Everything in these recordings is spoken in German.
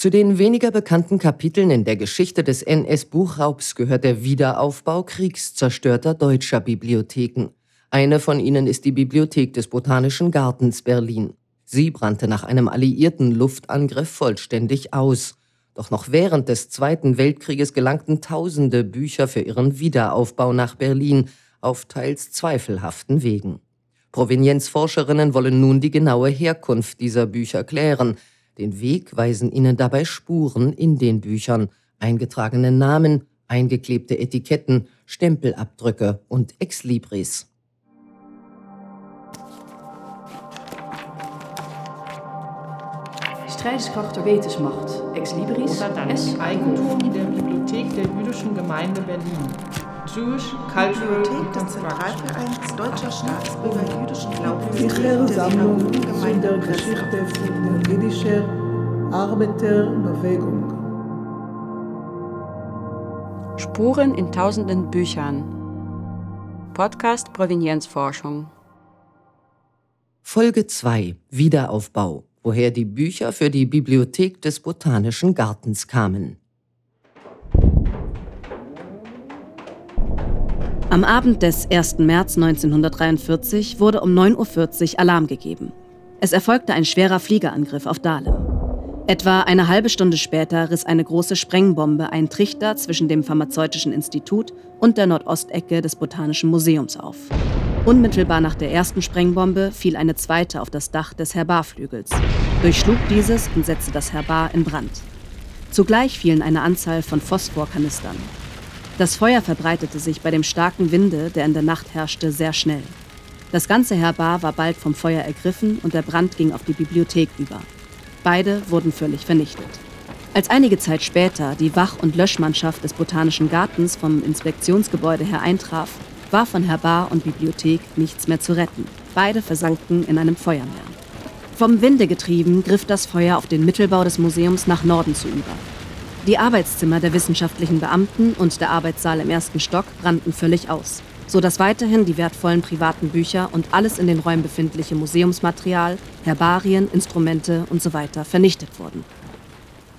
Zu den weniger bekannten Kapiteln in der Geschichte des NS-Buchraubs gehört der Wiederaufbau kriegszerstörter deutscher Bibliotheken. Eine von ihnen ist die Bibliothek des Botanischen Gartens Berlin. Sie brannte nach einem alliierten Luftangriff vollständig aus. Doch noch während des Zweiten Weltkrieges gelangten tausende Bücher für ihren Wiederaufbau nach Berlin auf teils zweifelhaften Wegen. Provenienzforscherinnen wollen nun die genaue Herkunft dieser Bücher klären. Den Weg weisen ihnen dabei Spuren in den Büchern, eingetragene Namen, eingeklebte Etiketten, Stempelabdrücke und Exlibris. Strijdkracht der Wetensmacht, Exlibris, S. Eigentum der Bibliothek der Jüdischen Gemeinde Berlin. Jewish Cultural Bibliothek des Zentralvereins Deutscher Staatsbürger jüdischen Glaubens Sicher Sammlung zu der Geschichte von der jüdischen Arbeiterbewegung. Spuren in tausenden Büchern. Podcast Provenienzforschung. Folge 2 Wiederaufbau, woher die Bücher für die Bibliothek des Botanischen Gartens kamen. Am Abend des 1. März 1943 wurde um 9.40 Uhr Alarm gegeben. Es erfolgte ein schwerer Fliegerangriff auf Dahlem. Etwa eine halbe Stunde später riss eine große Sprengbombe einen Trichter zwischen dem Pharmazeutischen Institut und der Nordostecke des Botanischen Museums auf. Unmittelbar nach der ersten Sprengbombe fiel eine zweite auf das Dach des Herbarflügels, durchschlug dieses und setzte das Herbar in Brand. Zugleich fielen eine Anzahl von Phosphorkanistern. Das Feuer verbreitete sich bei dem starken Winde, der in der Nacht herrschte, sehr schnell. Das ganze Herbar war bald vom Feuer ergriffen und der Brand ging auf die Bibliothek über. Beide wurden völlig vernichtet. Als einige Zeit später die Wach- und Löschmannschaft des Botanischen Gartens vom Inspektionsgebäude her eintraf, war von Herbar und Bibliothek nichts mehr zu retten. Beide versanken in einem Feuermeer. Vom Winde getrieben griff das Feuer auf den Mittelbau des Museums nach Norden zu über. Die Arbeitszimmer der wissenschaftlichen Beamten und der Arbeitssaal im ersten Stock brannten völlig aus, sodass weiterhin die wertvollen privaten Bücher und alles in den Räumen befindliche Museumsmaterial, Herbarien, Instrumente usw. So vernichtet wurden.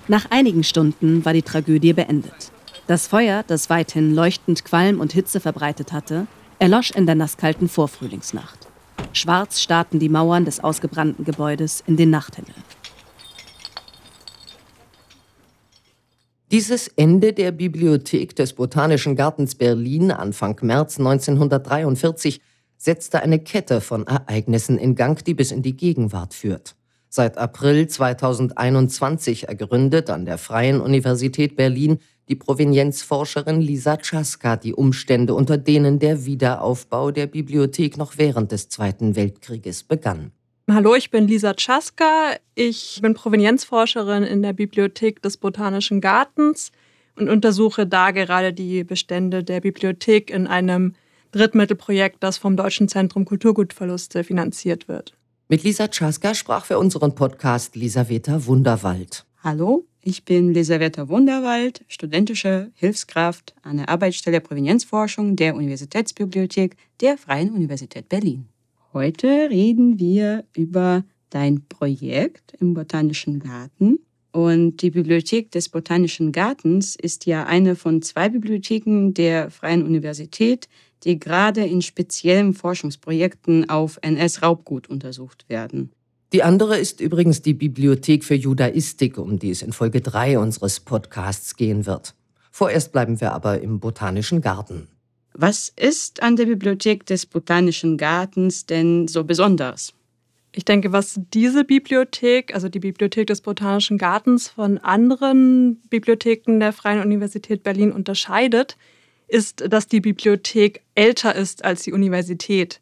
Nach einigen Stunden war die Tragödie beendet. Das Feuer, das weithin leuchtend Qualm und Hitze verbreitet hatte, erlosch in der nasskalten Vorfrühlingsnacht. Schwarz starrten die Mauern des ausgebrannten Gebäudes in den Nachthimmel. Dieses Ende der Bibliothek des Botanischen Gartens Berlin Anfang März 1943 setzte eine Kette von Ereignissen in Gang, die bis in die Gegenwart führt. Seit April 2021 ergründet an der Freien Universität Berlin die Provenienzforscherin Lisa Czaska die Umstände, unter denen der Wiederaufbau der Bibliothek noch während des Zweiten Weltkrieges begann. Hallo, ich bin Lisa Czaska. Ich bin Provenienzforscherin in der Bibliothek des Botanischen Gartens und untersuche da gerade die Bestände der Bibliothek in einem Drittmittelprojekt, das vom Deutschen Zentrum Kulturgutverluste finanziert wird. Mit Lisa Czaska sprach für unseren Podcast Lisaveta Wunderwald. Hallo, ich bin Lisaveta Wunderwald, studentische Hilfskraft an der Arbeitsstelle Provenienzforschung der Universitätsbibliothek der Freien Universität Berlin. Heute reden wir über dein Projekt im Botanischen Garten. Und die Bibliothek des Botanischen Gartens ist ja eine von zwei Bibliotheken der Freien Universität, die gerade in speziellen Forschungsprojekten auf NS-Raubgut untersucht werden. Die andere ist übrigens die Bibliothek für Judaistik, um die es in Folge 3 unseres Podcasts gehen wird. Vorerst bleiben wir aber im Botanischen Garten. Was ist an der Bibliothek des Botanischen Gartens denn so besonders? Ich denke, was diese Bibliothek, also die Bibliothek des Botanischen Gartens, von anderen Bibliotheken der Freien Universität Berlin unterscheidet, ist, dass die Bibliothek älter ist als die Universität.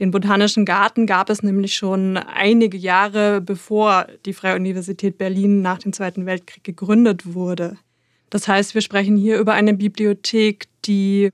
Den Botanischen Garten gab es nämlich schon einige Jahre bevor die Freie Universität Berlin nach dem Zweiten Weltkrieg gegründet wurde. Das heißt, wir sprechen hier über eine Bibliothek, die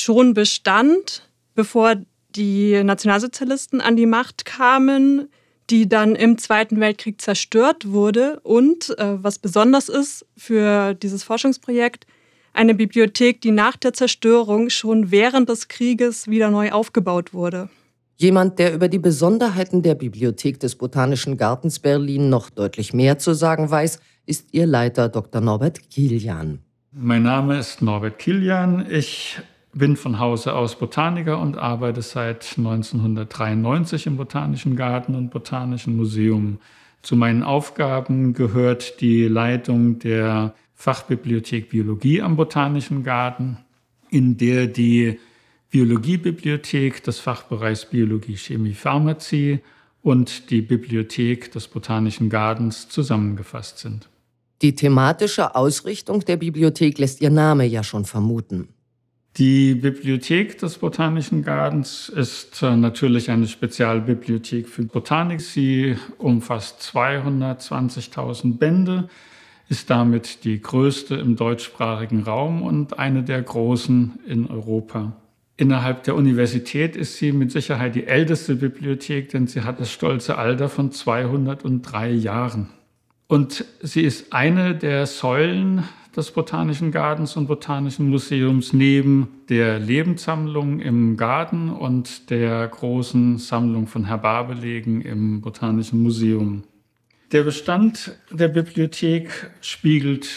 schon bestand, bevor die Nationalsozialisten an die Macht kamen, die dann im Zweiten Weltkrieg zerstört wurde und, äh, was besonders ist für dieses Forschungsprojekt, eine Bibliothek, die nach der Zerstörung schon während des Krieges wieder neu aufgebaut wurde. Jemand, der über die Besonderheiten der Bibliothek des Botanischen Gartens Berlin noch deutlich mehr zu sagen weiß, ist ihr Leiter Dr. Norbert Kilian. Mein Name ist Norbert Kilian. Ich bin von Hause aus Botaniker und arbeite seit 1993 im Botanischen Garten und Botanischen Museum. Zu meinen Aufgaben gehört die Leitung der Fachbibliothek Biologie am Botanischen Garten, in der die Biologiebibliothek des Fachbereichs Biologie, Chemie, Pharmazie und die Bibliothek des Botanischen Gartens zusammengefasst sind. Die thematische Ausrichtung der Bibliothek lässt ihr Name ja schon vermuten. Die Bibliothek des Botanischen Gartens ist äh, natürlich eine Spezialbibliothek für Botanik. Sie umfasst 220.000 Bände, ist damit die größte im deutschsprachigen Raum und eine der großen in Europa. Innerhalb der Universität ist sie mit Sicherheit die älteste Bibliothek, denn sie hat das stolze Alter von 203 Jahren. Und sie ist eine der Säulen des Botanischen Gartens und Botanischen Museums neben der Lebenssammlung im Garten und der großen Sammlung von Herbarbelegen im Botanischen Museum. Der Bestand der Bibliothek spiegelt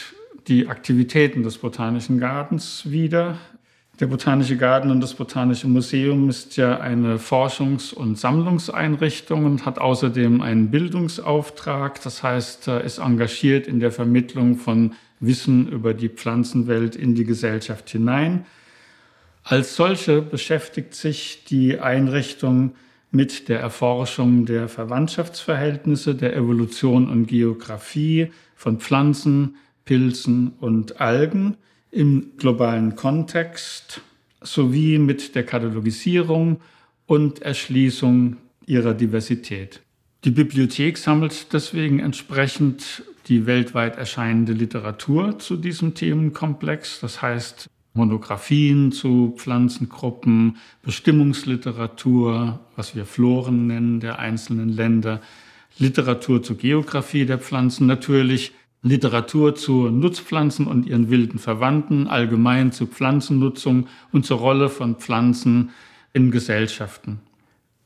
die Aktivitäten des Botanischen Gartens wider. Der Botanische Garten und das Botanische Museum ist ja eine Forschungs- und Sammlungseinrichtung und hat außerdem einen Bildungsauftrag. Das heißt, ist engagiert in der Vermittlung von Wissen über die Pflanzenwelt in die Gesellschaft hinein. Als solche beschäftigt sich die Einrichtung mit der Erforschung der Verwandtschaftsverhältnisse, der Evolution und Geographie von Pflanzen, Pilzen und Algen im globalen Kontext sowie mit der Katalogisierung und Erschließung ihrer Diversität. Die Bibliothek sammelt deswegen entsprechend die weltweit erscheinende Literatur zu diesem Themenkomplex, das heißt Monographien zu Pflanzengruppen, Bestimmungsliteratur, was wir Floren nennen, der einzelnen Länder, Literatur zur Geografie der Pflanzen natürlich, Literatur zu Nutzpflanzen und ihren wilden Verwandten, allgemein zu Pflanzennutzung und zur Rolle von Pflanzen in Gesellschaften.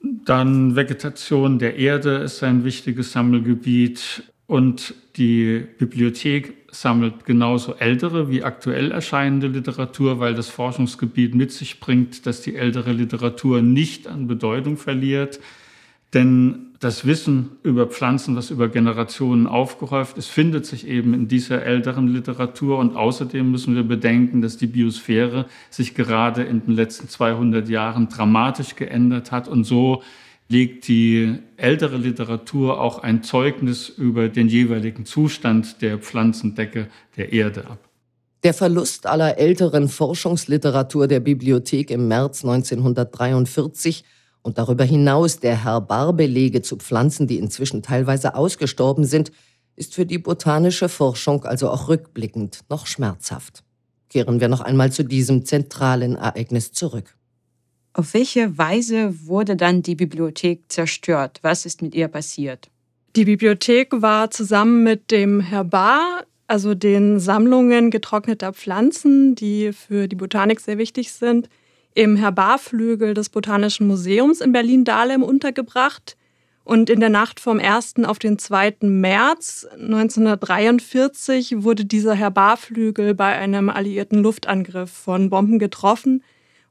Dann Vegetation der Erde ist ein wichtiges Sammelgebiet und die Bibliothek sammelt genauso ältere wie aktuell erscheinende Literatur, weil das Forschungsgebiet mit sich bringt, dass die ältere Literatur nicht an Bedeutung verliert. Denn das Wissen über Pflanzen, was über Generationen aufgehäuft ist, findet sich eben in dieser älteren Literatur. Und außerdem müssen wir bedenken, dass die Biosphäre sich gerade in den letzten 200 Jahren dramatisch geändert hat. Und so legt die ältere Literatur auch ein Zeugnis über den jeweiligen Zustand der Pflanzendecke der Erde ab. Der Verlust aller älteren Forschungsliteratur der Bibliothek im März 1943 und darüber hinaus der Herbarbelege zu Pflanzen, die inzwischen teilweise ausgestorben sind, ist für die botanische Forschung also auch rückblickend noch schmerzhaft. Kehren wir noch einmal zu diesem zentralen Ereignis zurück. Auf welche Weise wurde dann die Bibliothek zerstört? Was ist mit ihr passiert? Die Bibliothek war zusammen mit dem Herbar, also den Sammlungen getrockneter Pflanzen, die für die Botanik sehr wichtig sind, im Herbarflügel des Botanischen Museums in Berlin-Dahlem untergebracht. Und in der Nacht vom 1. auf den 2. März 1943 wurde dieser Herbarflügel bei einem alliierten Luftangriff von Bomben getroffen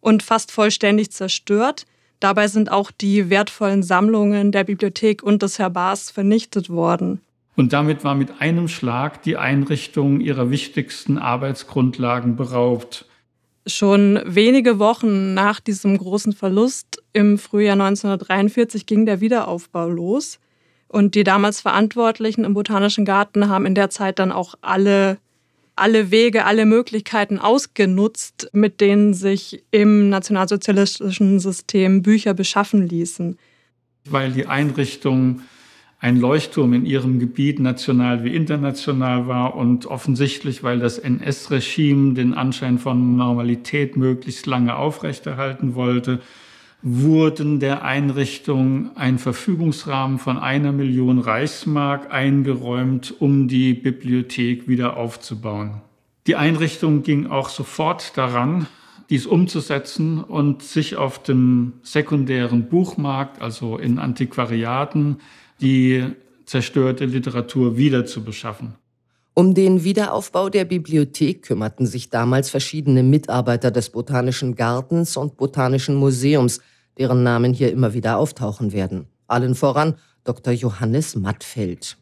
und fast vollständig zerstört. Dabei sind auch die wertvollen Sammlungen der Bibliothek und des Herbars vernichtet worden. Und damit war mit einem Schlag die Einrichtung ihrer wichtigsten Arbeitsgrundlagen beraubt. Schon wenige Wochen nach diesem großen Verlust im Frühjahr 1943 ging der Wiederaufbau los. Und die damals Verantwortlichen im Botanischen Garten haben in der Zeit dann auch alle, alle Wege, alle Möglichkeiten ausgenutzt, mit denen sich im nationalsozialistischen System Bücher beschaffen ließen. Weil die Einrichtung ein Leuchtturm in ihrem Gebiet, national wie international war und offensichtlich, weil das NS-Regime den Anschein von Normalität möglichst lange aufrechterhalten wollte, wurden der Einrichtung ein Verfügungsrahmen von einer Million Reichsmark eingeräumt, um die Bibliothek wieder aufzubauen. Die Einrichtung ging auch sofort daran, dies umzusetzen und sich auf dem sekundären Buchmarkt, also in Antiquariaten, die zerstörte Literatur wieder zu beschaffen. Um den Wiederaufbau der Bibliothek kümmerten sich damals verschiedene Mitarbeiter des Botanischen Gartens und Botanischen Museums, deren Namen hier immer wieder auftauchen werden. Allen voran Dr. Johannes Mattfeld.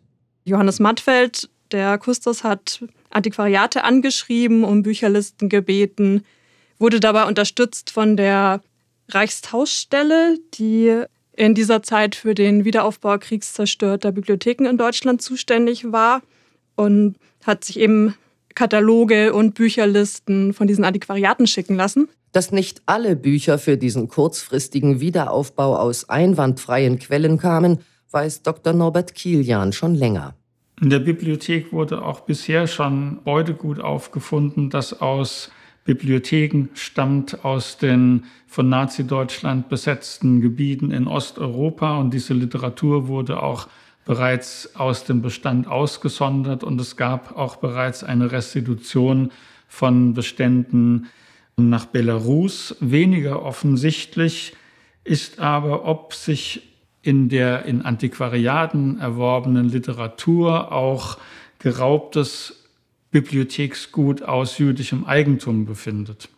Johannes Mattfeld, der Kustos, hat Antiquariate angeschrieben, um Bücherlisten gebeten, wurde dabei unterstützt von der Reichstauschstelle, die in dieser Zeit für den Wiederaufbau kriegszerstörter Bibliotheken in Deutschland zuständig war und hat sich eben Kataloge und Bücherlisten von diesen Antiquariaten schicken lassen. Dass nicht alle Bücher für diesen kurzfristigen Wiederaufbau aus einwandfreien Quellen kamen, weiß Dr. Norbert Kilian schon länger. In der Bibliothek wurde auch bisher schon Beutegut aufgefunden, das aus Bibliotheken stammt aus den von Nazi-Deutschland besetzten Gebieten in Osteuropa und diese Literatur wurde auch bereits aus dem Bestand ausgesondert und es gab auch bereits eine Restitution von Beständen nach Belarus. Weniger offensichtlich ist aber, ob sich in der in Antiquariaten erworbenen Literatur auch geraubtes Bibliotheksgut aus jüdischem Eigentum befindet.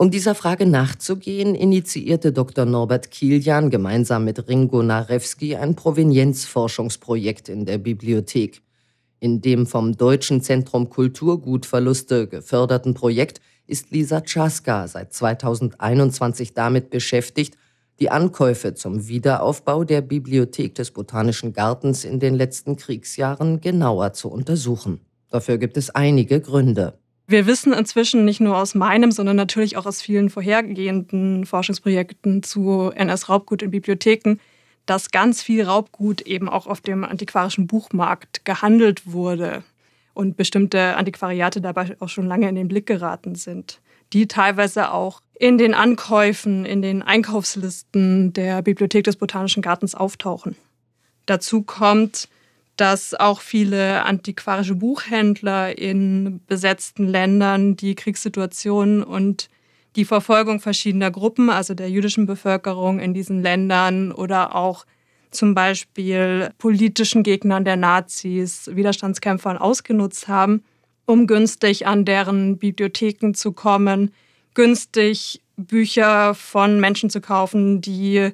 Um dieser Frage nachzugehen, initiierte Dr. Norbert Kilian gemeinsam mit Ringo Narewski ein Provenienzforschungsprojekt in der Bibliothek. In dem vom Deutschen Zentrum Kulturgutverluste geförderten Projekt ist Lisa Czaska seit 2021 damit beschäftigt, die Ankäufe zum Wiederaufbau der Bibliothek des Botanischen Gartens in den letzten Kriegsjahren genauer zu untersuchen. Dafür gibt es einige Gründe. Wir wissen inzwischen nicht nur aus meinem, sondern natürlich auch aus vielen vorhergehenden Forschungsprojekten zu NS-Raubgut in Bibliotheken, dass ganz viel Raubgut eben auch auf dem antiquarischen Buchmarkt gehandelt wurde und bestimmte Antiquariate dabei auch schon lange in den Blick geraten sind, die teilweise auch in den Ankäufen, in den Einkaufslisten der Bibliothek des Botanischen Gartens auftauchen. Dazu kommt, dass auch viele antiquarische Buchhändler in besetzten Ländern die Kriegssituation und die Verfolgung verschiedener Gruppen, also der jüdischen Bevölkerung in diesen Ländern oder auch zum Beispiel politischen Gegnern der Nazis, Widerstandskämpfern ausgenutzt haben, um günstig an deren Bibliotheken zu kommen, günstig Bücher von Menschen zu kaufen, die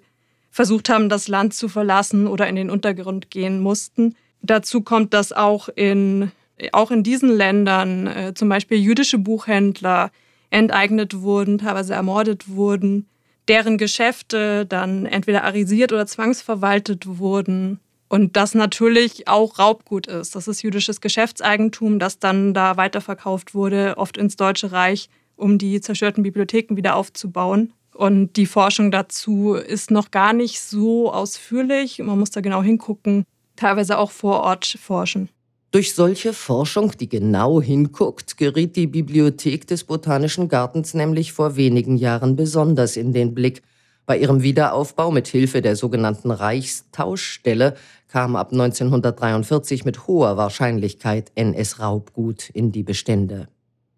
versucht haben, das Land zu verlassen oder in den Untergrund gehen mussten. Dazu kommt, dass auch in, auch in diesen Ländern äh, zum Beispiel jüdische Buchhändler enteignet wurden, teilweise ermordet wurden, deren Geschäfte dann entweder arisiert oder zwangsverwaltet wurden. Und das natürlich auch Raubgut ist. Das ist jüdisches Geschäftseigentum, das dann da weiterverkauft wurde, oft ins Deutsche Reich, um die zerstörten Bibliotheken wieder aufzubauen. Und die Forschung dazu ist noch gar nicht so ausführlich. Man muss da genau hingucken, teilweise auch vor Ort forschen. Durch solche Forschung, die genau hinguckt, geriet die Bibliothek des Botanischen Gartens nämlich vor wenigen Jahren besonders in den Blick. Bei ihrem Wiederaufbau mit Hilfe der sogenannten Reichstauschstelle kam ab 1943 mit hoher Wahrscheinlichkeit NS-Raubgut in die Bestände.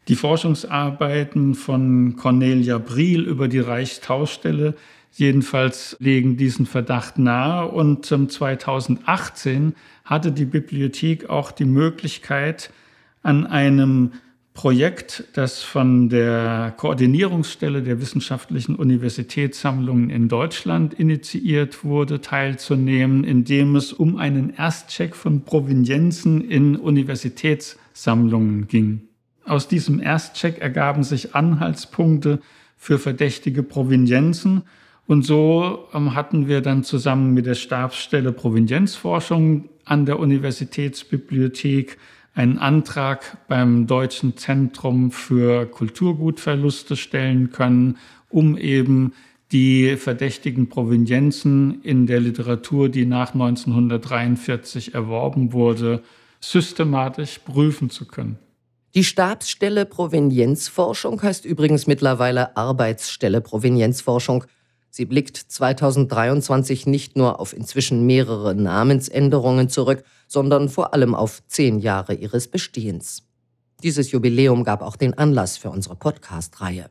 Die Forschungsarbeiten von Cornelia Briel über die Reichstauschstelle jedenfalls legen diesen Verdacht nahe. Und 2018 hatte die Bibliothek auch die Möglichkeit, an einem Projekt, das von der Koordinierungsstelle der wissenschaftlichen Universitätssammlungen in Deutschland initiiert wurde, teilzunehmen, indem es um einen Erstcheck von Provenienzen in Universitätssammlungen ging. Aus diesem Erstcheck ergaben sich Anhaltspunkte für verdächtige Provenienzen und so ähm, hatten wir dann zusammen mit der Stabsstelle Provenienzforschung an der Universitätsbibliothek einen Antrag beim Deutschen Zentrum für Kulturgutverluste stellen können, um eben die verdächtigen Provenienzen in der Literatur, die nach 1943 erworben wurde, systematisch prüfen zu können. Die Stabsstelle Provenienzforschung heißt übrigens mittlerweile Arbeitsstelle Provenienzforschung. Sie blickt 2023 nicht nur auf inzwischen mehrere Namensänderungen zurück, sondern vor allem auf zehn Jahre ihres Bestehens. Dieses Jubiläum gab auch den Anlass für unsere Podcast-Reihe.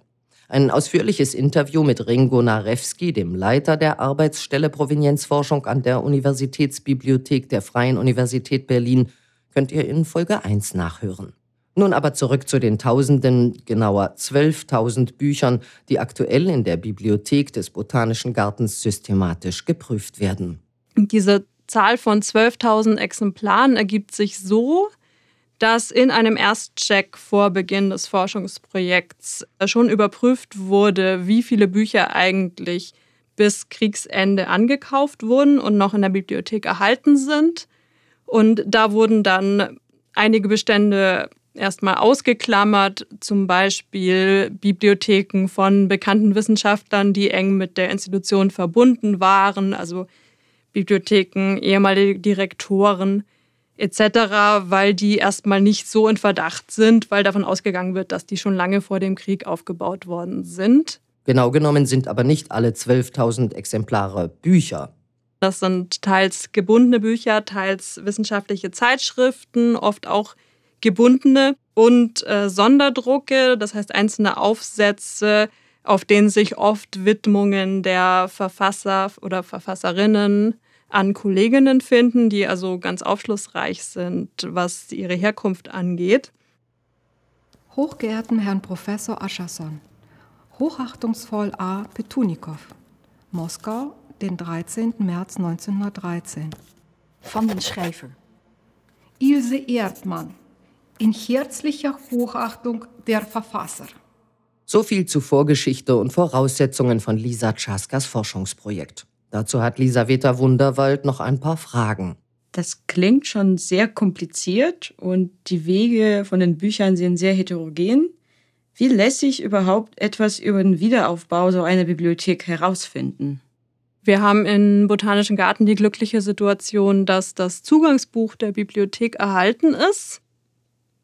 Ein ausführliches Interview mit Ringo Narewski, dem Leiter der Arbeitsstelle Provenienzforschung an der Universitätsbibliothek der Freien Universität Berlin, könnt ihr in Folge 1 nachhören. Nun aber zurück zu den Tausenden, genauer 12.000 Büchern, die aktuell in der Bibliothek des Botanischen Gartens systematisch geprüft werden. Diese Zahl von 12.000 Exemplaren ergibt sich so, dass in einem Erstcheck vor Beginn des Forschungsprojekts schon überprüft wurde, wie viele Bücher eigentlich bis Kriegsende angekauft wurden und noch in der Bibliothek erhalten sind. Und da wurden dann einige Bestände erstmal ausgeklammert, zum Beispiel Bibliotheken von bekannten Wissenschaftlern, die eng mit der Institution verbunden waren, also Bibliotheken, ehemalige Direktoren etc., weil die erstmal nicht so in Verdacht sind, weil davon ausgegangen wird, dass die schon lange vor dem Krieg aufgebaut worden sind. Genau genommen sind aber nicht alle 12.000 Exemplare Bücher. Das sind teils gebundene Bücher, teils wissenschaftliche Zeitschriften, oft auch gebundene und äh, Sonderdrucke, das heißt einzelne Aufsätze, auf denen sich oft Widmungen der Verfasser oder Verfasserinnen an Kolleginnen finden, die also ganz aufschlussreich sind, was ihre Herkunft angeht. Hochgeehrten Herrn Professor Ascherson, hochachtungsvoll A. Petunikow, Moskau, den 13. März 1913. Von den Schrijver. Ilse Erdmann, in herzlicher Hochachtung der Verfasser. So viel zu Vorgeschichte und Voraussetzungen von Lisa Czaskas Forschungsprojekt. Dazu hat Lisaveta Wunderwald noch ein paar Fragen. Das klingt schon sehr kompliziert und die Wege von den Büchern sind sehr heterogen. Wie lässt sich überhaupt etwas über den Wiederaufbau so einer Bibliothek herausfinden? Wir haben im Botanischen Garten die glückliche Situation, dass das Zugangsbuch der Bibliothek erhalten ist.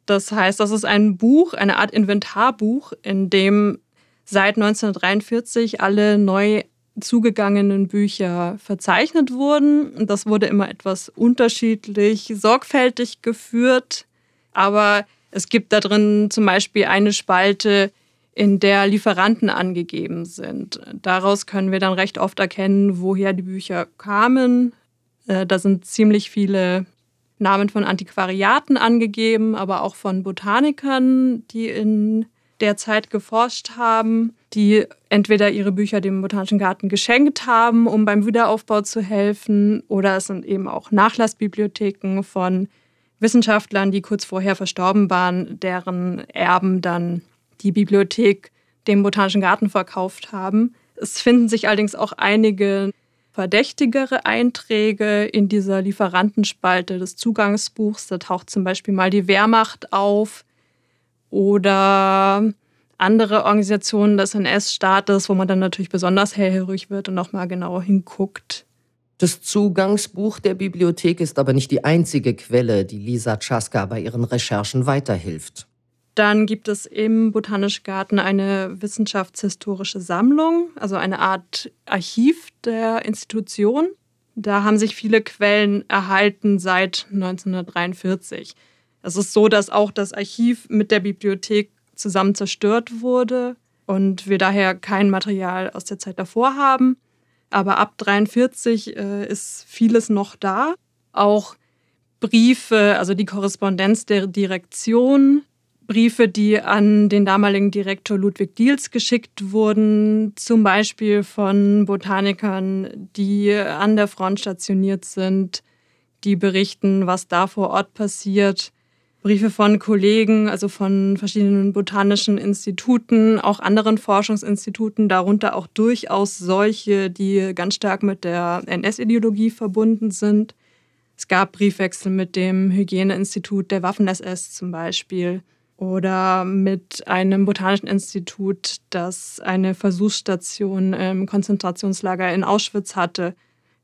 Das heißt, das ist ein Buch, eine Art Inventarbuch, in dem seit 1943 alle neu zugegangenen Bücher verzeichnet wurden. Das wurde immer etwas unterschiedlich, sorgfältig geführt. Aber es gibt da drin zum Beispiel eine Spalte, in der Lieferanten angegeben sind. Daraus können wir dann recht oft erkennen, woher die Bücher kamen. Äh, da sind ziemlich viele Namen von Antiquariaten angegeben, aber auch von Botanikern, die in der Zeit geforscht haben, die entweder ihre Bücher dem Botanischen Garten geschenkt haben, um beim Wiederaufbau zu helfen, oder es sind eben auch Nachlassbibliotheken von Wissenschaftlern, die kurz vorher verstorben waren, deren Erben dann die Bibliothek dem Botanischen Garten verkauft haben. Es finden sich allerdings auch einige verdächtigere Einträge in dieser Lieferantenspalte des Zugangsbuchs. Da taucht zum Beispiel mal die Wehrmacht auf oder andere Organisationen des NS-Staates, wo man dann natürlich besonders hellhörig wird und nochmal genauer hinguckt. Das Zugangsbuch der Bibliothek ist aber nicht die einzige Quelle, die Lisa Czaska bei ihren Recherchen weiterhilft. Dann gibt es im Botanischen Garten eine wissenschaftshistorische Sammlung, also eine Art Archiv der Institution. Da haben sich viele Quellen erhalten seit 1943. Es ist so, dass auch das Archiv mit der Bibliothek zusammen zerstört wurde und wir daher kein Material aus der Zeit davor haben. Aber ab 1943 äh, ist vieles noch da. Auch Briefe, also die Korrespondenz der Direktion, Briefe, die an den damaligen Direktor Ludwig Diels geschickt wurden, zum Beispiel von Botanikern, die an der Front stationiert sind, die berichten, was da vor Ort passiert. Briefe von Kollegen, also von verschiedenen botanischen Instituten, auch anderen Forschungsinstituten, darunter auch durchaus solche, die ganz stark mit der NS-Ideologie verbunden sind. Es gab Briefwechsel mit dem Hygieneinstitut der Waffen-SS zum Beispiel oder mit einem botanischen Institut, das eine Versuchsstation im Konzentrationslager in Auschwitz hatte.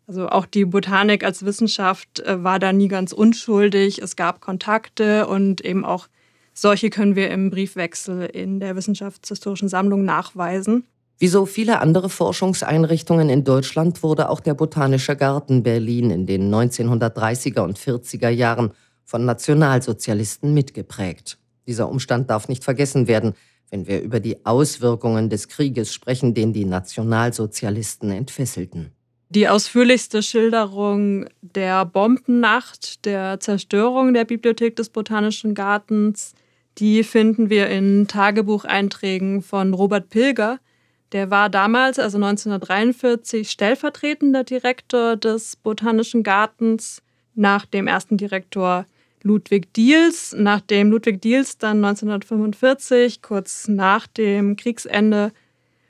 Also auch die Botanik als Wissenschaft äh, war da nie ganz unschuldig. Es gab Kontakte und eben auch solche können wir im Briefwechsel in der Wissenschaftshistorischen Sammlung nachweisen. Wie so viele andere Forschungseinrichtungen in Deutschland wurde auch der Botanische Garten Berlin in den 1930er und 40er Jahren von Nationalsozialisten mitgeprägt. Dieser Umstand darf nicht vergessen werden, wenn wir über die Auswirkungen des Krieges sprechen, den die Nationalsozialisten entfesselten. Die ausführlichste Schilderung der Bombennacht, der Zerstörung der Bibliothek des Botanischen Gartens, die finden wir in Tagebucheinträgen von Robert Pilger. Der war damals, also 1943, stellvertretender Direktor des Botanischen Gartens nach dem ersten Direktor Ludwig Diels. Nachdem Ludwig Diels dann 1945, kurz nach dem Kriegsende,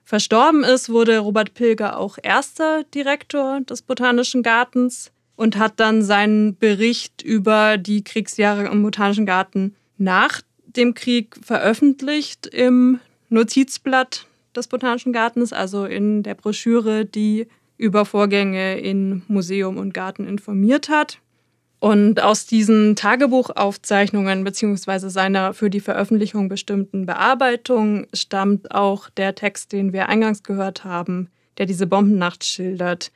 verstorben ist, wurde Robert Pilger auch erster Direktor des Botanischen Gartens und hat dann seinen Bericht über die Kriegsjahre im Botanischen Garten nach dem Krieg veröffentlicht im Notizblatt des Botanischen Gartens, also in der Broschüre, die über Vorgänge in Museum und Garten informiert hat. Und aus diesen Tagebuchaufzeichnungen beziehungsweise seiner für die Veröffentlichung bestimmten Bearbeitung stammt auch der Text, den wir eingangs gehört haben, der diese Bombennacht schildert.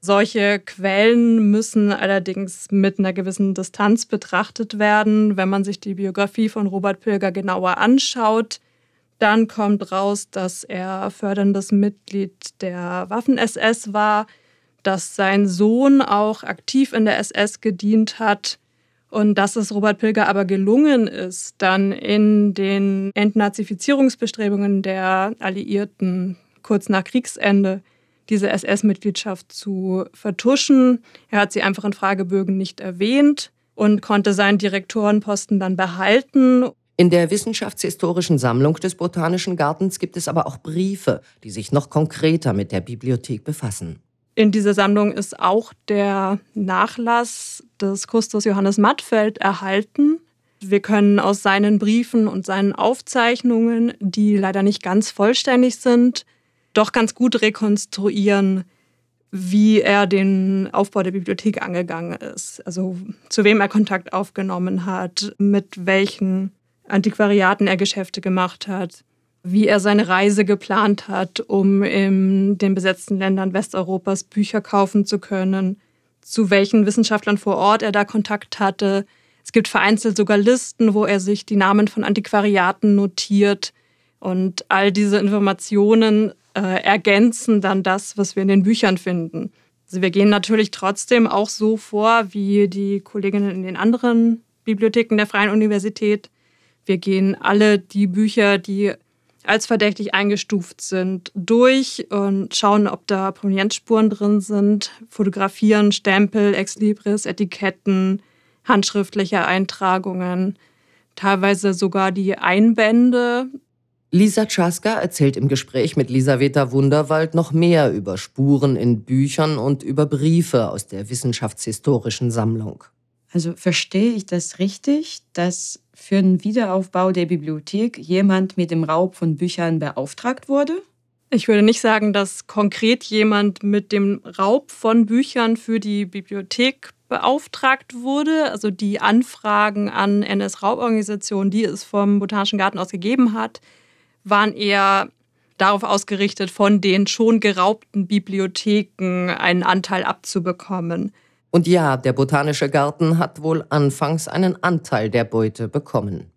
Solche Quellen müssen allerdings mit einer gewissen Distanz betrachtet werden. Wenn man sich die Biografie von Robert Pilger genauer anschaut, dann kommt raus, dass er förderndes Mitglied der Waffen-SS war, dass sein Sohn auch aktiv in der SS gedient hat und dass es Robert Pilger aber gelungen ist, dann in den Entnazifizierungsbestrebungen der Alliierten kurz nach Kriegsende diese SS-Mitgliedschaft zu vertuschen. Er hat sie einfach in Fragebögen nicht erwähnt und konnte seinen Direktorenposten dann behalten. In der wissenschaftshistorischen Sammlung des Botanischen Gartens gibt es aber auch Briefe, die sich noch konkreter mit der Bibliothek befassen. In dieser Sammlung ist auch der Nachlass des Kustos Johannes Mattfeld erhalten. Wir können aus seinen Briefen und seinen Aufzeichnungen, die leider nicht ganz vollständig sind, doch ganz gut rekonstruieren, wie er den Aufbau der Bibliothek angegangen ist. Also zu wem er Kontakt aufgenommen hat, mit welchen Antiquariaten er Geschäfte gemacht hat, wie er seine Reise geplant hat, um in den besetzten Ländern Westeuropas Bücher kaufen zu können, zu welchen Wissenschaftlern vor Ort er da Kontakt hatte. Es gibt vereinzelt sogar Listen, wo er sich die Namen von Antiquariaten notiert. Und all diese Informationen äh, ergänzen dann das, was wir in den Büchern finden. Also wir gehen natürlich trotzdem auch so vor wie die Kolleginnen in den anderen Bibliotheken der Freien Universität. Wir gehen alle die Bücher, die als verdächtig eingestuft sind, durch und schauen, ob da Provenienzspuren drin sind, fotografieren Stempel, Exlibris, Etiketten, handschriftliche Eintragungen, teilweise sogar die Einbände. Lisa Czaska erzählt im Gespräch mit Lisaweta Wunderwald noch mehr über Spuren in Büchern und über Briefe aus der wissenschaftshistorischen Sammlung. Also verstehe ich das richtig, dass für den Wiederaufbau der Bibliothek jemand mit dem Raub von Büchern beauftragt wurde? Ich würde nicht sagen, dass konkret jemand mit dem Raub von Büchern für die Bibliothek beauftragt wurde. Also die Anfragen an NS-Rauborganisationen, die es vom Botanischen Garten aus gegeben hat, waren eher darauf ausgerichtet, von den schon geraubten Bibliotheken einen Anteil abzubekommen. Und ja, der Botanische Garten hat wohl anfangs einen Anteil der Beute bekommen.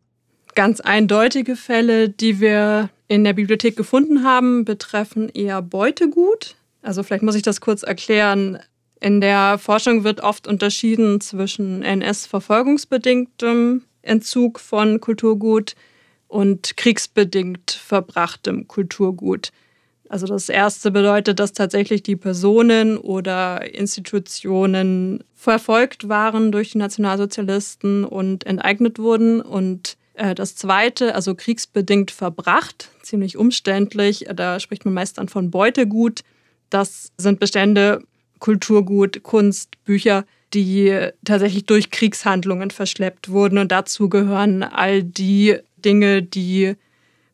Ganz eindeutige Fälle, die wir in der Bibliothek gefunden haben, betreffen eher Beutegut. Also vielleicht muss ich das kurz erklären. In der Forschung wird oft unterschieden zwischen NS-verfolgungsbedingtem Entzug von Kulturgut und kriegsbedingt verbrachtem Kulturgut. Also das erste bedeutet, dass tatsächlich die Personen oder Institutionen verfolgt waren durch die Nationalsozialisten und enteignet wurden. Und äh, das zweite, also kriegsbedingt verbracht, ziemlich umständlich, da spricht man meist dann von Beutegut. Das sind Bestände, Kulturgut, Kunst, Bücher, die tatsächlich durch Kriegshandlungen verschleppt wurden. Und dazu gehören all die Dinge, die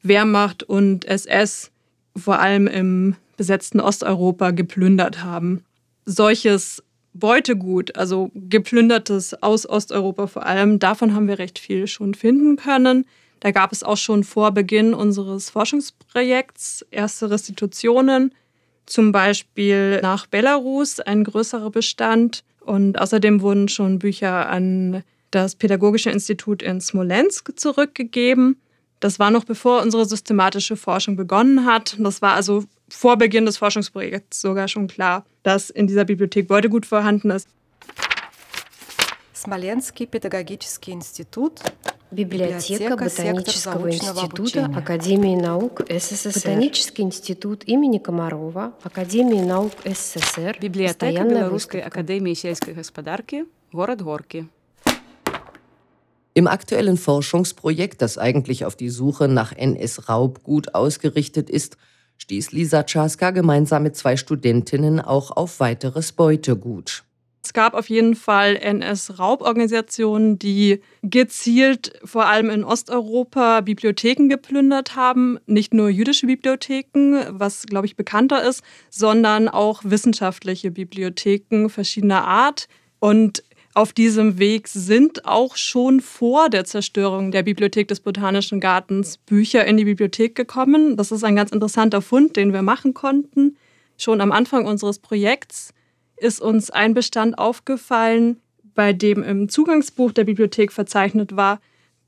Wehrmacht und SS vor allem im besetzten Osteuropa geplündert haben. Solches Beutegut, also geplündertes aus Osteuropa vor allem, davon haben wir recht viel schon finden können. Da gab es auch schon vor Beginn unseres Forschungsprojekts erste Restitutionen, zum Beispiel nach Belarus, ein größerer Bestand. Und außerdem wurden schon Bücher an das Pädagogische Institut in Smolensk zurückgegeben. Das war noch bevor unsere systematische Forschung begonnen hat. Das war also vor Beginn des Forschungsprojekts sogar schon klar, dass in dieser Bibliothek Beutegut vorhanden ist. Смоленский педагогический институт Библиотека Ботанического института Академии наук СССР. Ботанический институт имени Комарова, Академии наук СССР. Библиотека Белорусской академии сельской господарки, город Горки. Im aktuellen Forschungsprojekt, das eigentlich auf die Suche nach NS-Raubgut ausgerichtet ist, stieß Lisa Czaska gemeinsam mit zwei Studentinnen auch auf weiteres Beutegut. Es gab auf jeden Fall NS-Rauborganisationen, die gezielt vor allem in Osteuropa Bibliotheken geplündert haben. Nicht nur jüdische Bibliotheken, was, glaube ich, bekannter ist, sondern auch wissenschaftliche Bibliotheken verschiedener Art. Und auf diesem Weg sind auch schon vor der Zerstörung der Bibliothek des Botanischen Gartens Bücher in die Bibliothek gekommen. Das ist ein ganz interessanter Fund, den wir machen konnten. Schon am Anfang unseres Projekts ist uns ein Bestand aufgefallen, bei dem im Zugangsbuch der Bibliothek verzeichnet war,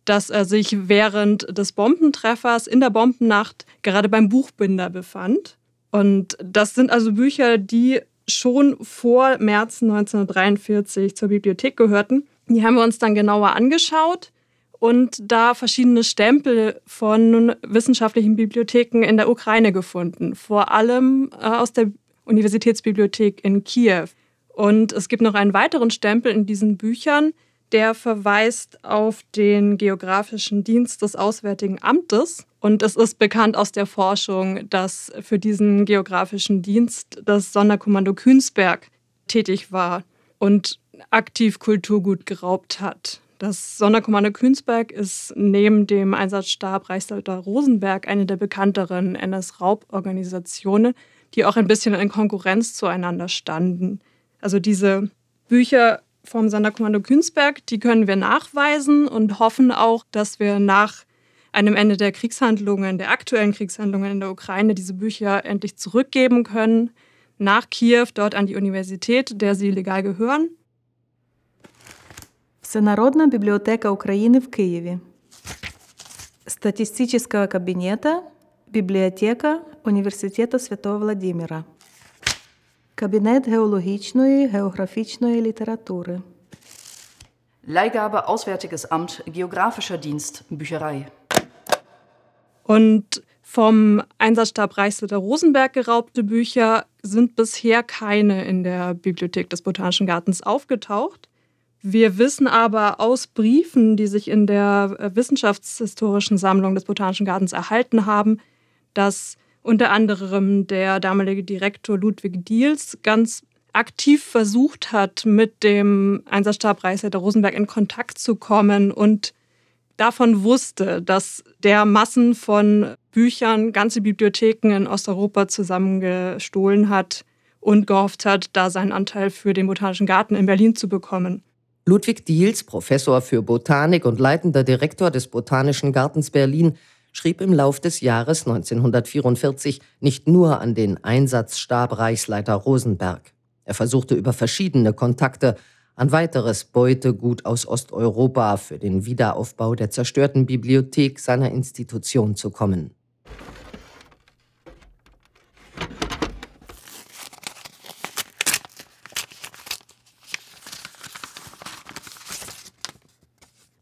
dass er sich während des Bombentreffers in der Bombennacht gerade beim Buchbinder befand. Und das sind also Bücher, die schon vor März 1943 zur Bibliothek gehörten. Die haben wir uns dann genauer angeschaut und da verschiedene Stempel von wissenschaftlichen Bibliotheken in der Ukraine gefunden, vor allem äh, aus der Universitätsbibliothek in Kiew. Und es gibt noch einen weiteren Stempel in diesen Büchern, der verweist auf den geografischen Dienst des Auswärtigen Amtes. Und es ist bekannt aus der Forschung, dass für diesen geografischen Dienst das Sonderkommando Künsberg tätig war und aktiv Kulturgut geraubt hat. Das Sonderkommando Künsberg ist neben dem Einsatzstab Reichsleiter Rosenberg eine der bekannteren NS-Rauborganisationen, die auch ein bisschen in Konkurrenz zueinander standen. Also diese Bücher vom Sonderkommando Künsberg, die können wir nachweisen und hoffen auch, dass wir nach einem Ende der Kriegshandlungen, der aktuellen Kriegshandlungen in der Ukraine, diese Bücher endlich zurückgeben können nach Kiew, dort an die Universität, der sie legal gehören. Всенародна библиотека Украины в Киеве. Статистического кабинета, библиотека Університету Святого Владимира. Кабінет геологічної, географічної літератури. Leihgabe Auswärtiges Amt, Geografischer Dienst, Bücherei. Und vom Einsatzstab Reichsleiter Rosenberg geraubte Bücher sind bisher keine in der Bibliothek des Botanischen Gartens aufgetaucht. Wir wissen aber aus Briefen, die sich in der wissenschaftshistorischen Sammlung des Botanischen Gartens erhalten haben, dass unter anderem der damalige Direktor Ludwig Diels ganz aktiv versucht hat, mit dem Einsatzstab Reichsleiter Rosenberg in Kontakt zu kommen und davon wusste, dass der Massen von Büchern ganze Bibliotheken in Osteuropa zusammengestohlen hat und gehofft hat, da seinen Anteil für den Botanischen Garten in Berlin zu bekommen. Ludwig Diels, Professor für Botanik und leitender Direktor des Botanischen Gartens Berlin, schrieb im Lauf des Jahres 1944 nicht nur an den Einsatzstab Reichsleiter Rosenberg. Er versuchte über verschiedene Kontakte an weiteres Beutegut aus Osteuropa für den Wiederaufbau der zerstörten Bibliothek seiner Institution zu kommen.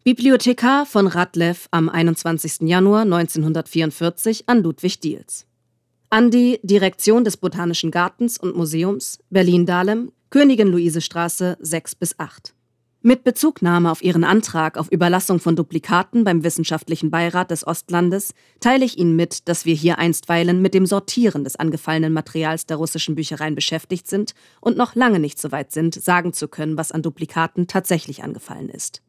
Bibliothekar von Radlev am 21. Januar 1944 an Ludwig Diels. An die Direktion des Botanischen Gartens und Museums Berlin-Dahlem, Königin-Luise-Straße 6 bis 8. Mit Bezugnahme auf Ihren Antrag auf Überlassung von Duplikaten beim Wissenschaftlichen Beirat des Ostlandes teile ich Ihnen mit, dass wir hier einstweilen mit dem Sortieren des angefallenen Materials der russischen Büchereien beschäftigt sind und noch lange nicht so weit sind, sagen zu können, was an Duplikaten tatsächlich angefallen ist.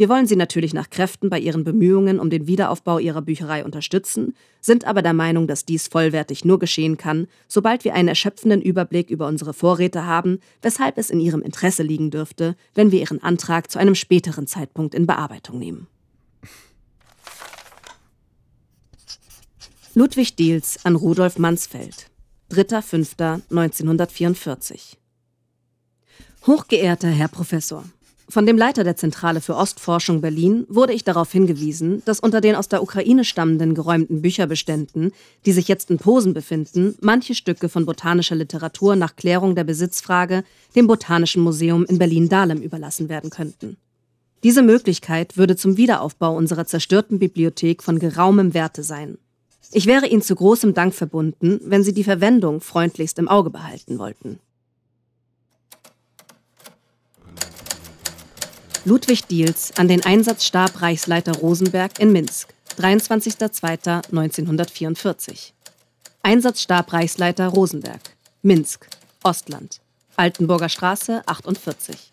Wir wollen Sie natürlich nach Kräften bei Ihren Bemühungen um den Wiederaufbau Ihrer Bücherei unterstützen, sind aber der Meinung, dass dies vollwertig nur geschehen kann, sobald wir einen erschöpfenden Überblick über unsere Vorräte haben, weshalb es in Ihrem Interesse liegen dürfte, wenn wir Ihren Antrag zu einem späteren Zeitpunkt in Bearbeitung nehmen. Ludwig Diels an Rudolf Mansfeld, 3.5.1944 Hochgeehrter Herr Professor, Von dem Leiter der Zentrale für Ostforschung Berlin wurde ich darauf hingewiesen, dass unter den aus der Ukraine stammenden geräumten Bücherbeständen, die sich jetzt in Posen befinden, manche Stücke von botanischer Literatur nach Klärung der Besitzfrage dem Botanischen Museum in Berlin-Dahlem überlassen werden könnten. Diese Möglichkeit würde zum Wiederaufbau unserer zerstörten Bibliothek von geraumem Werte sein. Ich wäre Ihnen zu großem Dank verbunden, wenn Sie die Verwendung freundlichst im Auge behalten wollten. Ludwig Diels an den Einsatzstab Reichsleiter Rosenberg in Minsk, 23.02.1944. Einsatzstab Reichsleiter Rosenberg, Minsk, Ostland, Altenburger Straße 48.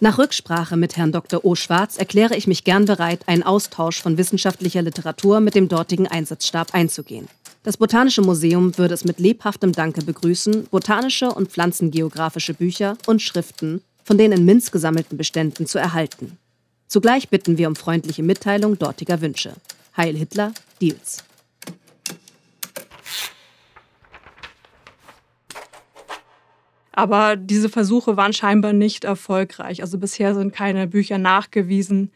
Nach Rücksprache mit Herrn Dr. O. Schwarz erkläre ich mich gern bereit, einen Austausch von wissenschaftlicher Literatur mit dem dortigen Einsatzstab einzugehen. Das Botanische Museum würde es mit lebhaftem Danke begrüßen, botanische und pflanzengeografische Bücher und Schriften von den in Minsk gesammelten Beständen zu erhalten. Zugleich bitten wir um freundliche Mitteilung dortiger Wünsche. Heil Hitler, Diels. Aber diese Versuche waren scheinbar nicht erfolgreich. Also bisher sind keine Bücher nachgewiesen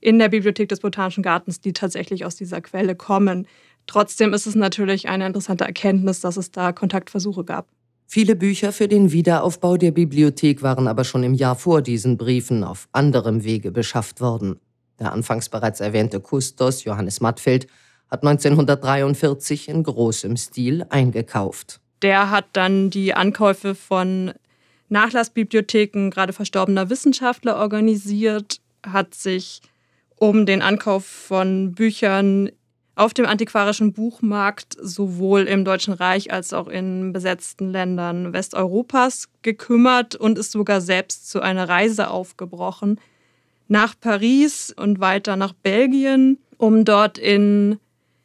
in der Bibliothek des Botanischen Gartens, die tatsächlich aus dieser Quelle kommen. Trotzdem ist es natürlich eine interessante Erkenntnis, dass es da Kontaktversuche gab. Viele Bücher für den Wiederaufbau der Bibliothek waren aber schon im Jahr vor diesen Briefen auf anderem Wege beschafft worden. Der anfangs bereits erwähnte Kustos Johannes Mattfeld hat 1943 in großem Stil eingekauft. Der hat dann die Ankäufe von Nachlassbibliotheken gerade verstorbener Wissenschaftler organisiert, hat sich um den Ankauf von Büchern auf dem antiquarischen Buchmarkt sowohl im Deutschen Reich als auch in besetzten Ländern Westeuropas gekümmert und ist sogar selbst zu einer Reise aufgebrochen nach Paris und weiter nach Belgien, um dort in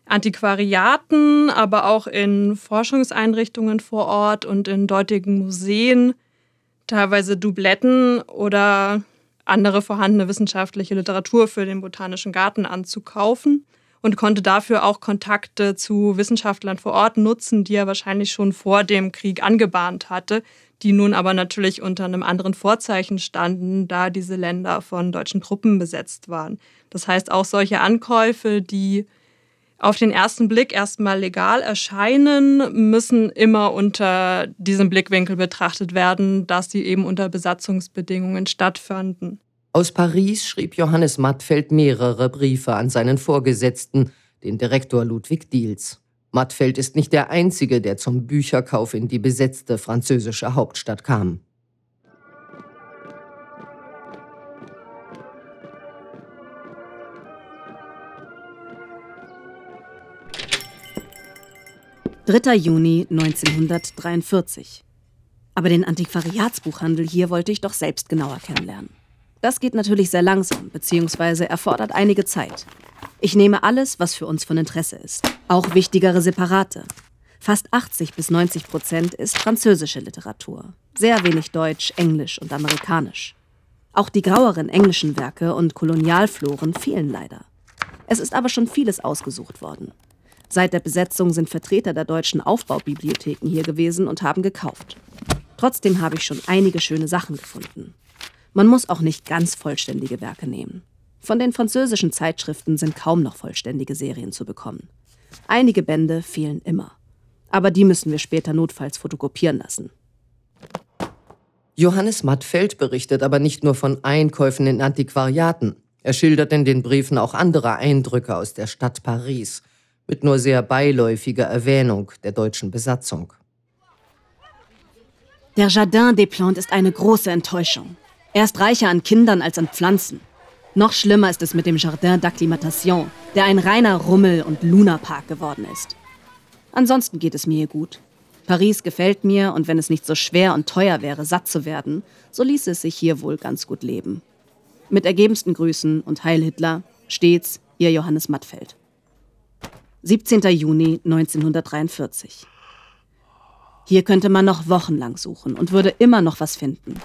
Antiquariaten, aber auch in Forschungseinrichtungen vor Ort und in dortigen Museen teilweise Dubletten oder andere vorhandene wissenschaftliche Literatur für den Botanischen Garten anzukaufen und konnte dafür auch Kontakte zu Wissenschaftlern vor Ort nutzen, die er wahrscheinlich schon vor dem Krieg angebahnt hatte, die nun aber natürlich unter einem anderen Vorzeichen standen, da diese Länder von deutschen Truppen besetzt waren. Das heißt, auch solche Ankäufe, die auf den ersten Blick erstmal legal erscheinen, müssen immer unter diesem Blickwinkel betrachtet werden, dass sie eben unter Besatzungsbedingungen stattfanden. Aus Paris schrieb Johannes Mattfeld mehrere Briefe an seinen Vorgesetzten, den Direktor Ludwig Diels. Mattfeld ist nicht der Einzige, der zum Bücherkauf in die besetzte französische Hauptstadt kam. Dritter Juni 1943. Aber den Antiquariatsbuchhandel hier wollte ich doch selbst genauer kennenlernen. Das geht natürlich sehr langsam, beziehungsweise erfordert einige Zeit. Ich nehme alles, was für uns von Interesse ist, auch wichtigere Separate. Fast 80 bis 90 Prozent ist französische Literatur, sehr wenig Deutsch, Englisch und Amerikanisch. Auch die graueren englischen Werke und Kolonialfloren fehlen leider. Es ist aber schon vieles ausgesucht worden. Seit der Besetzung sind Vertreter der deutschen Aufbaubibliotheken hier gewesen und haben gekauft. Trotzdem habe ich schon einige schöne Sachen gefunden. Man muss auch nicht ganz vollständige Werke nehmen. Von den französischen Zeitschriften sind kaum noch vollständige Serien zu bekommen. Einige Bände fehlen immer. Aber die müssen wir später notfalls fotokopieren lassen. Johannes Mattfeld berichtet aber nicht nur von Einkäufen in Antiquariaten. Er schildert in den Briefen auch andere Eindrücke aus der Stadt Paris, mit nur sehr beiläufiger Erwähnung der deutschen Besatzung. Der Jardin des Plantes ist eine große Enttäuschung. Er ist reicher an Kindern als an Pflanzen. Noch schlimmer ist es mit dem Jardin d'Acclimatation, der ein reiner Rummel- und Lunapark geworden ist. Ansonsten geht es mir hier gut. Paris gefällt mir und wenn es nicht so schwer und teuer wäre, satt zu werden, so ließe es sich hier wohl ganz gut leben. Mit ergebensten Grüßen und Heil Hitler, stets Ihr Johannes Mattfeld. 17. Juni 1943. Hier könnte man noch wochenlang suchen und würde immer noch was finden.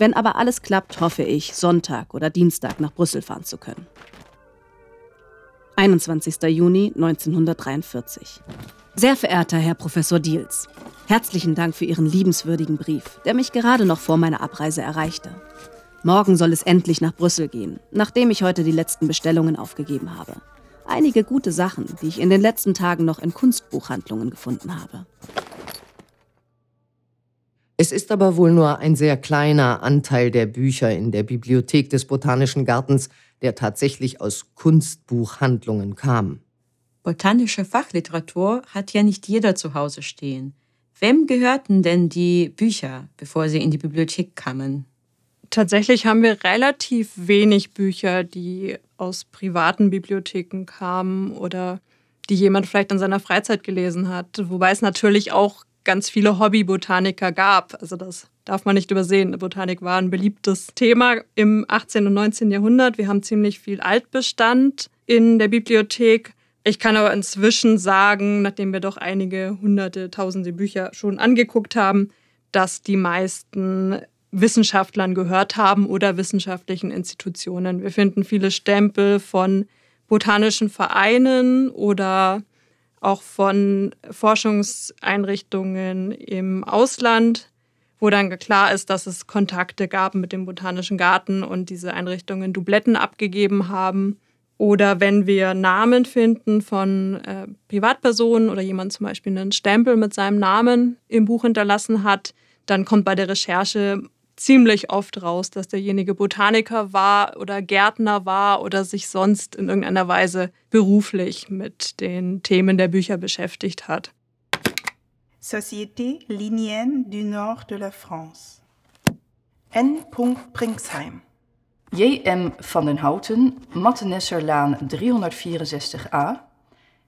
Wenn aber alles klappt, hoffe ich, Sonntag oder Dienstag nach Brüssel fahren zu können. 21. Juni 1943. Sehr verehrter Herr Professor Diels, herzlichen Dank für Ihren liebenswürdigen Brief, der mich gerade noch vor meiner Abreise erreichte. Morgen soll es endlich nach Brüssel gehen, nachdem ich heute die letzten Bestellungen aufgegeben habe. Einige gute Sachen, die ich in den letzten Tagen noch in Kunstbuchhandlungen gefunden habe. Es ist aber wohl nur ein sehr kleiner Anteil der Bücher in der Bibliothek des Botanischen Gartens, der tatsächlich aus Kunstbuchhandlungen kam. Botanische Fachliteratur hat ja nicht jeder zu Hause stehen. Wem gehörten denn die Bücher, bevor sie in die Bibliothek kamen? Tatsächlich haben wir relativ wenig Bücher, die aus privaten Bibliotheken kamen oder die jemand vielleicht in seiner Freizeit gelesen hat. Wobei es natürlich auch ganz viele Hobbybotaniker gab. Also das darf man nicht übersehen. Botanik war ein beliebtes Thema im 18. und 19. Jahrhundert. Wir haben ziemlich viel Altbestand in der Bibliothek. Ich kann aber inzwischen sagen, nachdem wir doch einige hunderte, tausende Bücher schon angeguckt haben, dass die meisten Wissenschaftlern gehört haben oder wissenschaftlichen Institutionen. Wir finden viele Stempel von botanischen Vereinen oder auch von Forschungseinrichtungen im Ausland, wo dann klar ist, dass es Kontakte gab mit dem Botanischen Garten und diese Einrichtungen Dubletten abgegeben haben. Oder wenn wir Namen finden von äh, Privatpersonen oder jemand zum Beispiel einen Stempel mit seinem Namen im Buch hinterlassen hat, dann kommt bei der Recherche ziemlich oft raus, dass derjenige Botaniker war oder Gärtner war oder sich sonst in irgendeiner Weise beruflich mit den Themen der Bücher beschäftigt hat. Société Linéenne du Nord de la France. N. Pringsheim. J.M. van den Houten, Mattenesserlaan 364a,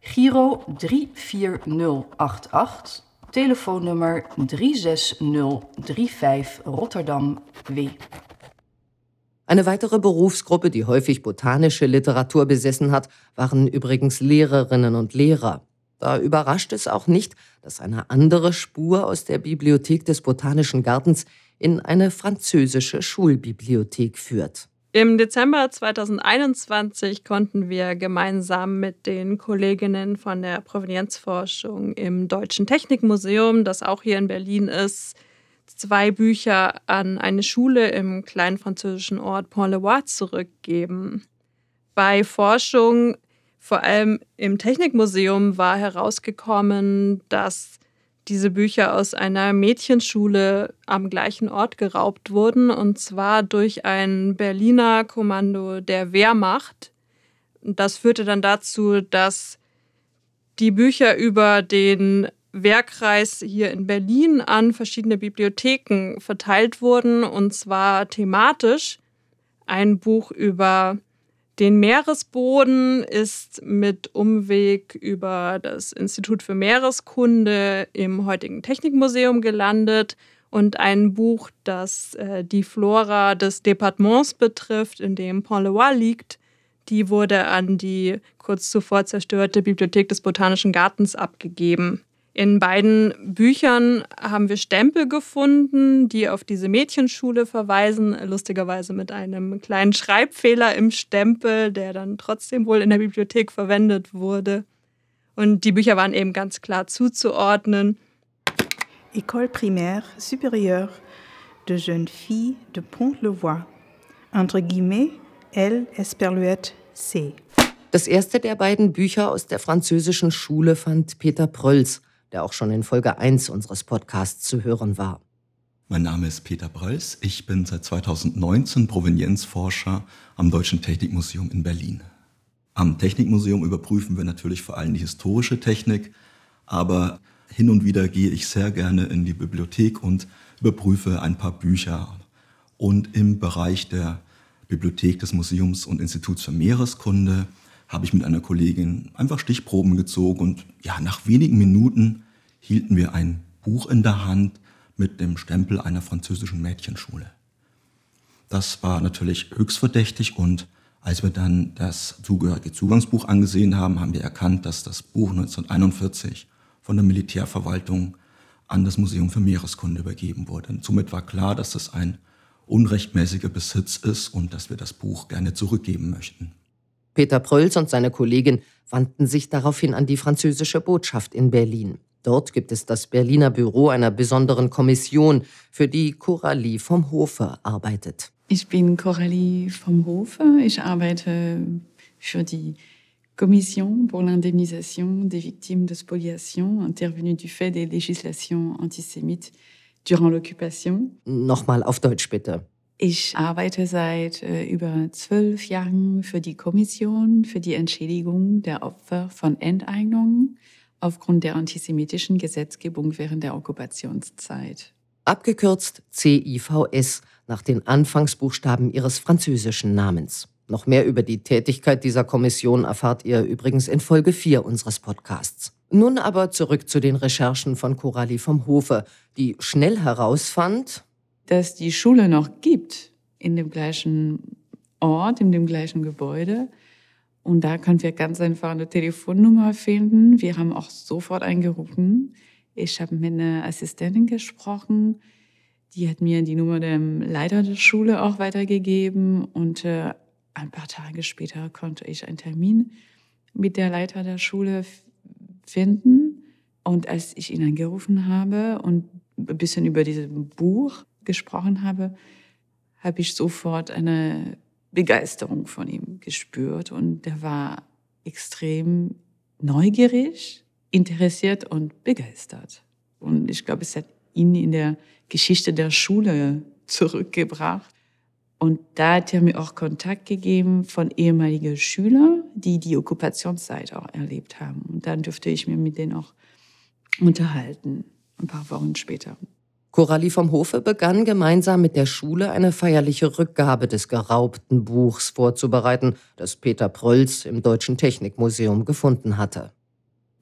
Giro 34088, telefoonnummer 36035 Rotterdam W. Eine weitere Berufsgruppe, die häufig botanische Literatur besessen hat, waren übrigens Lehrerinnen und Lehrer. Da überrascht es auch nicht, dass eine andere Spur aus der Bibliothek des Botanischen Gartens in eine französische Schulbibliothek führt. Im Dezember 2021 konnten wir gemeinsam mit den Kolleginnen von der Provenienzforschung im Deutschen Technikmuseum, das auch hier in Berlin ist, zwei Bücher an eine Schule im kleinen französischen Ort Pont-le-Voix zurückgeben. Bei Forschung, vor allem im Technikmuseum, war herausgekommen, dass diese Bücher aus einer Mädchenschule am gleichen Ort geraubt wurden, und zwar durch ein Berliner Kommando der Wehrmacht. Das führte dann dazu, dass die Bücher über den Wehrkreis hier in Berlin an verschiedene Bibliotheken verteilt wurden, und zwar thematisch. Ein Buch über den Meeresboden ist mit Umweg über das Institut für Meereskunde im heutigen Technikmuseum gelandet und ein Buch, das äh, die Flora des Departements betrifft, in dem Pont-le-Roy liegt, die wurde an die kurz zuvor zerstörte Bibliothek des Botanischen Gartens abgegeben. In beiden Büchern haben wir Stempel gefunden, die auf diese Mädchenschule verweisen, lustigerweise mit einem kleinen Schreibfehler im Stempel, der dann trotzdem wohl in der Bibliothek verwendet wurde. Und die Bücher waren eben ganz klar zuzuordnen. École primaire supérieure de jeunes filles de Pont-le-Voix. Entre guillemets, L. Esperluette C. Das erste der beiden Bücher aus der französischen Schule fand Peter Prölls der auch schon in Folge 1 unseres Podcasts zu hören war. Mein Name ist Peter Breuß. Ich bin seit 2019 Provenienzforscher am Deutschen Technikmuseum in Berlin. Am Technikmuseum überprüfen wir natürlich vor allem die historische Technik, aber hin und wieder gehe ich sehr gerne in die Bibliothek und überprüfe ein paar Bücher. Und im Bereich der Bibliothek des Museums und Instituts für Meereskunde habe ich mit einer Kollegin einfach Stichproben gezogen und ja, nach wenigen Minuten hielten wir ein Buch in der Hand mit dem Stempel einer französischen Mädchenschule. Das war natürlich höchst verdächtig und als wir dann das zugehörige Zugangsbuch angesehen haben, haben wir erkannt, dass das Buch 1941 von der Militärverwaltung an das Museum für Meereskunde übergeben wurde. Und somit war klar, dass das ein unrechtmäßiger Besitz ist und dass wir das Buch gerne zurückgeben möchten. Peter Prölls und seine Kollegin wandten sich daraufhin an die französische Botschaft in Berlin. Dort gibt es das Berliner Büro einer besonderen Kommission, für die Coralie vom Hofe arbeitet. Ich bin Coralie vom Hofe. Ich arbeite für die Commission pour l'indemnisation des victimes de spoliation intervenues du fait des législations antisémites durant l'occupation. Nochmal auf Deutsch bitte. Ich arbeite seit äh, über zwölf Jahren für die Kommission für die Entschädigung der Opfer von Enteignungen aufgrund der antisemitischen Gesetzgebung während der Okkupationszeit. Abgekürzt CIVS nach den Anfangsbuchstaben ihres französischen Namens. Noch mehr über die Tätigkeit dieser Kommission erfahrt ihr übrigens in Folge 4 unseres Podcasts. Nun aber zurück zu den Recherchen von Coralie vom Hofe, die schnell herausfand, dass die Schule noch gibt in dem gleichen Ort, in dem gleichen Gebäude. Und da können wir ganz einfach eine Telefonnummer finden. Wir haben auch sofort eingerufen. Ich habe mit einer Assistentin gesprochen. Die hat mir die Nummer dem Leiter der Schule auch weitergegeben. Und äh, ein paar Tage später konnte ich einen Termin mit der Leiter der Schule finden. Und als ich ihn angerufen habe und ein bisschen über dieses Buch gesprochen habe, habe ich sofort eine Begeisterung von ihm gespürt. Und er war extrem neugierig, interessiert und begeistert. Und ich glaube, es hat ihn in der Geschichte der Schule zurückgebracht. Und da hat er mir auch Kontakt gegeben von ehemaligen Schülern, die die Okkupationszeit auch erlebt haben. Und dann dürfte ich mir mit denen auch unterhalten, ein paar Wochen später. Coralie vom Hofe begann gemeinsam mit der Schule eine feierliche Rückgabe des geraubten Buchs vorzubereiten, das Peter Prölls im Deutschen Technikmuseum gefunden hatte.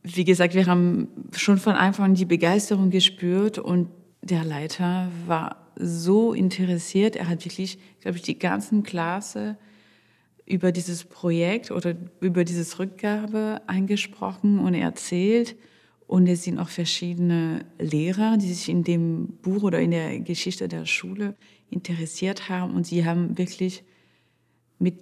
Wie gesagt, wir haben schon von Anfang an die Begeisterung gespürt und der Leiter war so interessiert. Er hat wirklich, glaube ich, die ganzen Klasse über dieses Projekt oder über dieses Rückgabe eingesprochen und erzählt. Und es sind auch verschiedene Lehrer, die sich in dem Buch oder in der Geschichte der Schule interessiert haben. Und sie haben wirklich mit,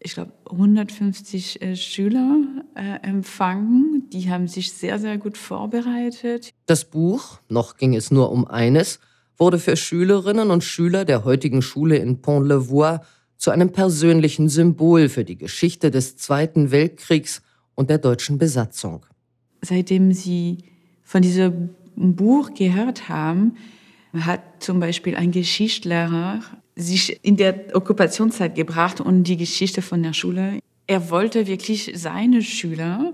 ich glaube, 150 äh, Schüler äh, empfangen. Die haben sich sehr, sehr gut vorbereitet. Das Buch, noch ging es nur um eines, wurde für Schülerinnen und Schüler der heutigen Schule in Pont-le-Voix zu einem persönlichen Symbol für die Geschichte des Zweiten Weltkriegs und der deutschen Besatzung. Seitdem sie von diesem Buch gehört haben, hat zum Beispiel ein Geschichtslehrer sich in der Okkupationszeit gebracht und die Geschichte von der Schule. Er wollte wirklich seine Schüler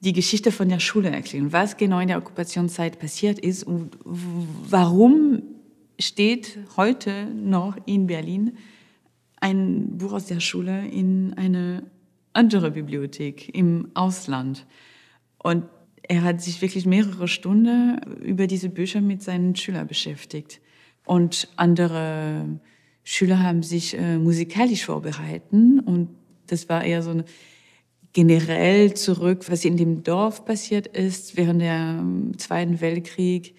die Geschichte von der Schule erklären, was genau in der Okkupationszeit passiert ist und warum steht heute noch in Berlin ein Buch aus der Schule in eine andere Bibliothek im Ausland. Und er hat sich wirklich mehrere Stunden über diese Bücher mit seinen Schülern beschäftigt. Und andere Schüler haben sich äh, musikalisch vorbereiten und das war eher so eine generell zurück, was in dem Dorf passiert ist während der Zweiten Weltkrieg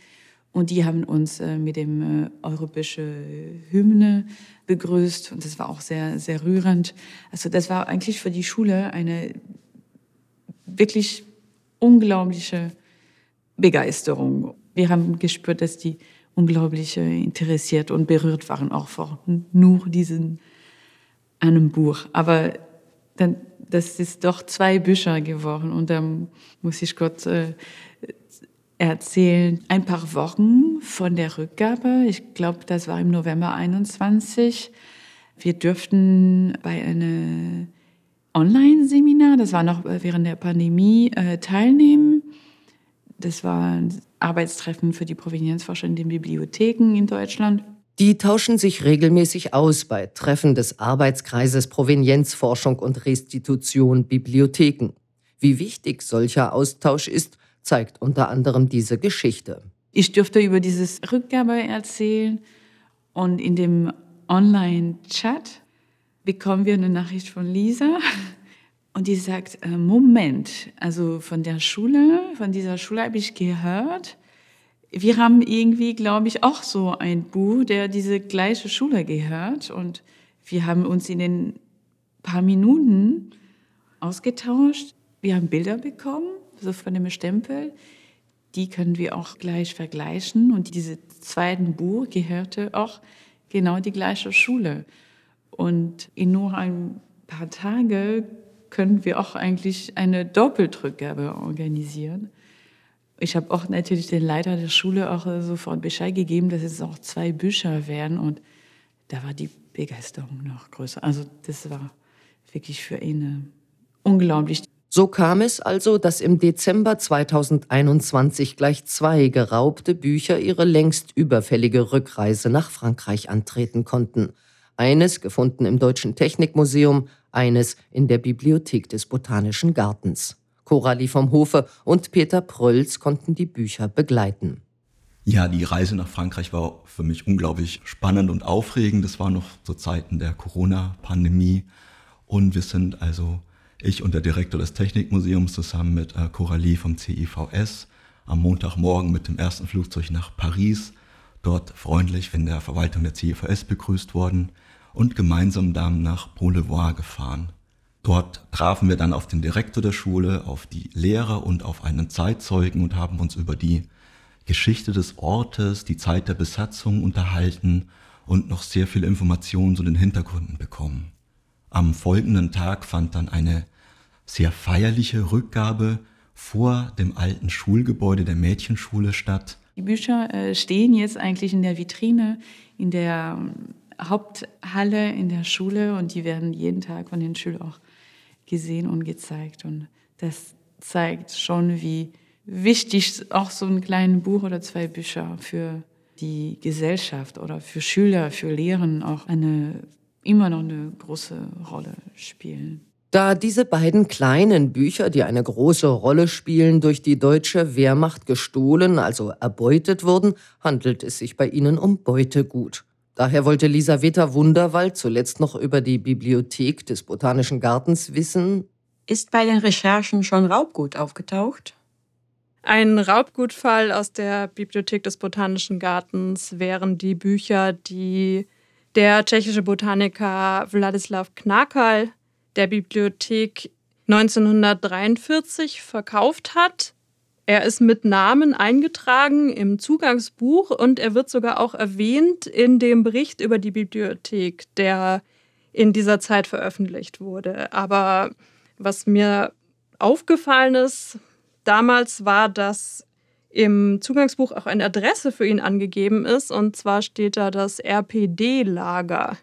und die haben uns äh, mit dem äh, europäischen Hymne begrüßt und das war auch sehr, sehr rührend. Also das war eigentlich für die Schule eine wirklich unglaubliche Begeisterung. Wir haben gespürt, dass die unglaublich interessiert und berührt waren, auch vor nur diesem einem Buch. Aber dann, das ist doch zwei Bücher geworden und dann muss ich Gott äh, erzählen, ein paar Wochen von der Rückgabe. Ich glaube, das war im November 21. Wir dürften bei einem Online-Seminar, das war noch während der Pandemie, äh, teilnehmen. Das war ein Arbeitstreffen für die Provenienzforscher in den Bibliotheken in Deutschland. Die tauschen sich regelmäßig aus bei Treffen des Arbeitskreises Provenienzforschung und Restitution Bibliotheken. Wie wichtig solcher Austausch ist, zeigt unter anderem diese Geschichte. Ich dürfte über dieses Rückgabe erzählen und in dem Online-Chat bekommen wir eine Nachricht von Lisa und die sagt, äh, Moment, also von der Schule, von dieser Schule habe ich gehört, wir haben irgendwie, glaube ich, auch so ein Buch, der diese gleiche Schule gehört und wir haben uns in den paar Minuten ausgetauscht. Wir haben Bilder bekommen so von dem Stempel, die können wir auch gleich vergleichen. Und diese zweiten Buch gehörte auch genau die gleiche Schule. Und in nur ein paar Tagen können wir auch eigentlich eine Doppelrückgabe organisieren. Ich habe auch natürlich den Leiter der Schule auch sofort Bescheid gegeben, dass es auch zwei Bücher wären und da war die Begeisterung noch größer. Also das war wirklich für ihn unglaublich. So kam es also, dass im Dezember 2021 gleich zwei geraubte Bücher ihre längst überfällige Rückreise nach Frankreich antreten konnten. Eines gefunden im Deutschen Technikmuseum, eines in der Bibliothek des Botanischen Gartens. Coralie vom Hofe und Peter Prölz konnten die Bücher begleiten. Ja, die Reise nach Frankreich war für mich unglaublich spannend und aufregend. Das war noch zu Zeiten der Corona-Pandemie. Und wir sind also ich und der Direktor des Technikmuseums zusammen mit äh, Coralie vom CIVS am Montagmorgen mit dem ersten Flugzeug nach Paris, dort freundlich in der Verwaltung der CIVS begrüßt worden und gemeinsam dann nach Beaulevoir gefahren. Dort trafen wir dann auf den Direktor der Schule, auf die Lehrer und auf einen Zeitzeugen und haben uns über die Geschichte des Ortes, die Zeit der Besatzung unterhalten und noch sehr viel Informationen zu den Hintergründen bekommen. Am folgenden Tag fand dann eine sehr feierliche Rückgabe vor dem alten Schulgebäude der Mädchenschule statt. Die Bücher äh, stehen jetzt eigentlich in der Vitrine, in der Haupthalle in der Schule und die werden jeden Tag von den Schülern auch gesehen und gezeigt. Und das zeigt schon, wie wichtig auch so ein kleines Buch oder zwei Bücher für die Gesellschaft oder für Schüler, für Lehren auch eine immer noch eine große Rolle spielen. Da diese beiden kleinen Bücher, die eine große Rolle spielen, durch die deutsche Wehrmacht gestohlen, also erbeutet wurden, handelt es sich bei ihnen um Beutegut. Daher wollte Lisaveta Wunderwald zuletzt noch über die Bibliothek des Botanischen Gartens wissen. Ist bei den Recherchen schon Raubgut aufgetaucht? Ein Raubgutfall aus der Bibliothek des Botanischen Gartens wären die Bücher, die der tschechische Botaniker Wladislav Knakal der Bibliothek 1943 verkauft hat. Er ist mit Namen eingetragen im Zugangsbuch und er wird sogar auch erwähnt in dem Bericht über die Bibliothek, der in dieser Zeit veröffentlicht wurde. Aber was mir aufgefallen ist damals war, dass im Zugangsbuch auch eine Adresse für ihn angegeben ist. Und zwar steht da das RPD-Lager.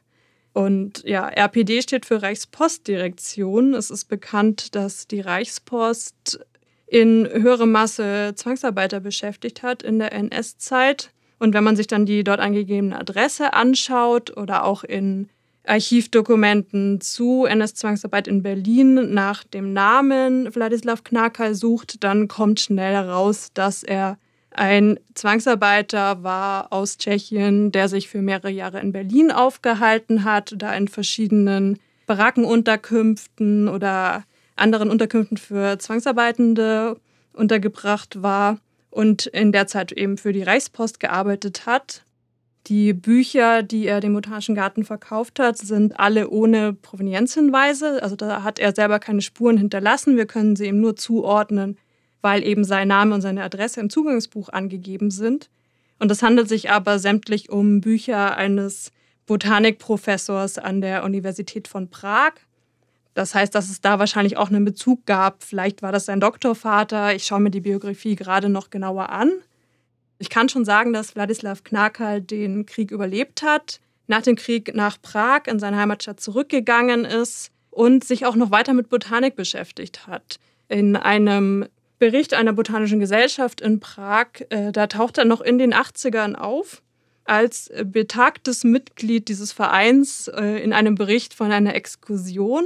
Und ja, RPD steht für Reichspostdirektion. Es ist bekannt, dass die Reichspost in höhere Masse Zwangsarbeiter beschäftigt hat in der NS-Zeit. Und wenn man sich dann die dort angegebene Adresse anschaut oder auch in Archivdokumenten zu NS-Zwangsarbeit in Berlin nach dem Namen Wladislav Knakal sucht, dann kommt schnell heraus, dass er ein Zwangsarbeiter war aus Tschechien, der sich für mehrere Jahre in Berlin aufgehalten hat, da in verschiedenen Barackenunterkünften oder anderen Unterkünften für Zwangsarbeitende untergebracht war und in der Zeit eben für die Reichspost gearbeitet hat. Die Bücher, die er dem Botanischen Garten verkauft hat, sind alle ohne Provenienzhinweise. Also da hat er selber keine Spuren hinterlassen. Wir können sie ihm nur zuordnen, weil eben sein Name und seine Adresse im Zugangsbuch angegeben sind. Und es handelt sich aber sämtlich um Bücher eines Botanikprofessors an der Universität von Prag. Das heißt, dass es da wahrscheinlich auch einen Bezug gab. Vielleicht war das sein Doktorvater. Ich schaue mir die Biografie gerade noch genauer an. Ich kann schon sagen, dass Wladislav Knakal den Krieg überlebt hat, nach dem Krieg nach Prag in seine Heimatstadt zurückgegangen ist und sich auch noch weiter mit Botanik beschäftigt hat. In einem Bericht einer botanischen Gesellschaft in Prag, äh, da taucht er noch in den 80ern auf als betagtes Mitglied dieses Vereins äh, in einem Bericht von einer Exkursion.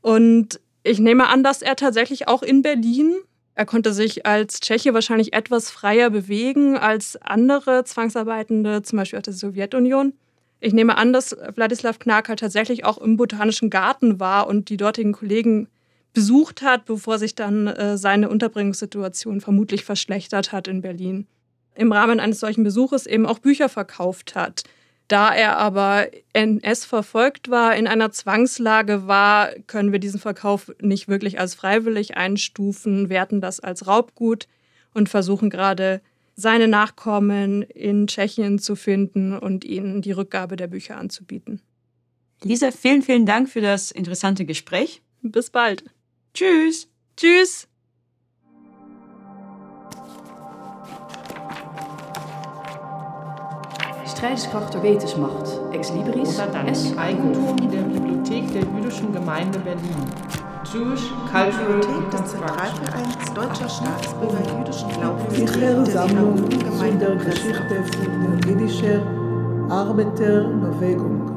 Und ich nehme an, dass er tatsächlich auch in Berlin er konnte sich als Tscheche wahrscheinlich etwas freier bewegen als andere Zwangsarbeitende, zum Beispiel aus der Sowjetunion. Ich nehme an, dass Wladislav Knakal tatsächlich auch im Botanischen Garten war und die dortigen Kollegen besucht hat, bevor sich dann äh, seine Unterbringungssituation vermutlich verschlechtert hat in Berlin. Im Rahmen eines solchen Besuches eben auch Bücher verkauft hat. Da er aber NS verfolgt war, in einer Zwangslage war, können wir diesen Verkauf nicht wirklich als freiwillig einstufen, werten das als Raubgut und versuchen gerade seine Nachkommen in Tschechien zu finden und ihnen die Rückgabe der Bücher anzubieten. Lisa, vielen, vielen Dank für das interessante Gespräch. Bis bald. Tschüss. Tschüss. Der Wetensmacht, Ex Libris, S. Eigentum der Bibliothek der Jüdischen Gemeinde Berlin. Jewish Cultural Bibliothek des Zentralvereins Deutscher Staatsbürger jüdischen Glaubens der Sammlung zu der Geschichte der jüdischen Arbeiterbewegung.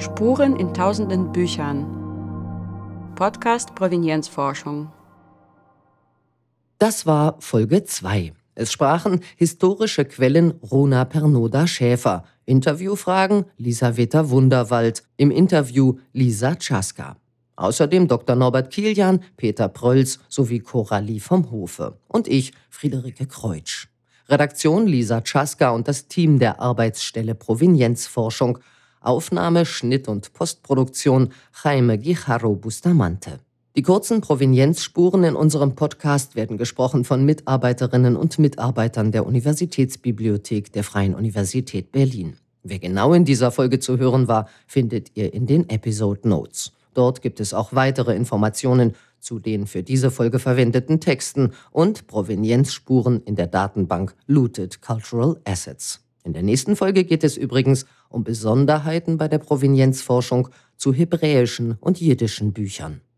Spuren in tausenden Büchern. Podcast Provenienzforschung. Das war Folge 2. Es sprachen historische Quellen Rona Pernoda Schäfer, Interviewfragen Lisaveta Wunderwald, im Interview Lisa Czaska. Außerdem Dr. Norbert Kilian, Peter Prölz sowie Coralie vom Hofe. Und ich, Friederike Kreutsch. Redaktion Lisa Czaska und das Team der Arbeitsstelle Provenienzforschung. Aufnahme, Schnitt und Postproduktion Jaime Guijarro Bustamante. Die kurzen Provenienzspuren in unserem Podcast werden gesprochen von Mitarbeiterinnen und Mitarbeitern der Universitätsbibliothek der Freien Universität Berlin. Wer genau in dieser Folge zu hören war, findet ihr in den Episode Notes. Dort gibt es auch weitere Informationen zu den für diese Folge verwendeten Texten und Provenienzspuren in der Datenbank Looted Cultural Assets. In der nächsten Folge geht es übrigens um Besonderheiten bei der Provenienzforschung zu hebräischen und jiddischen Büchern.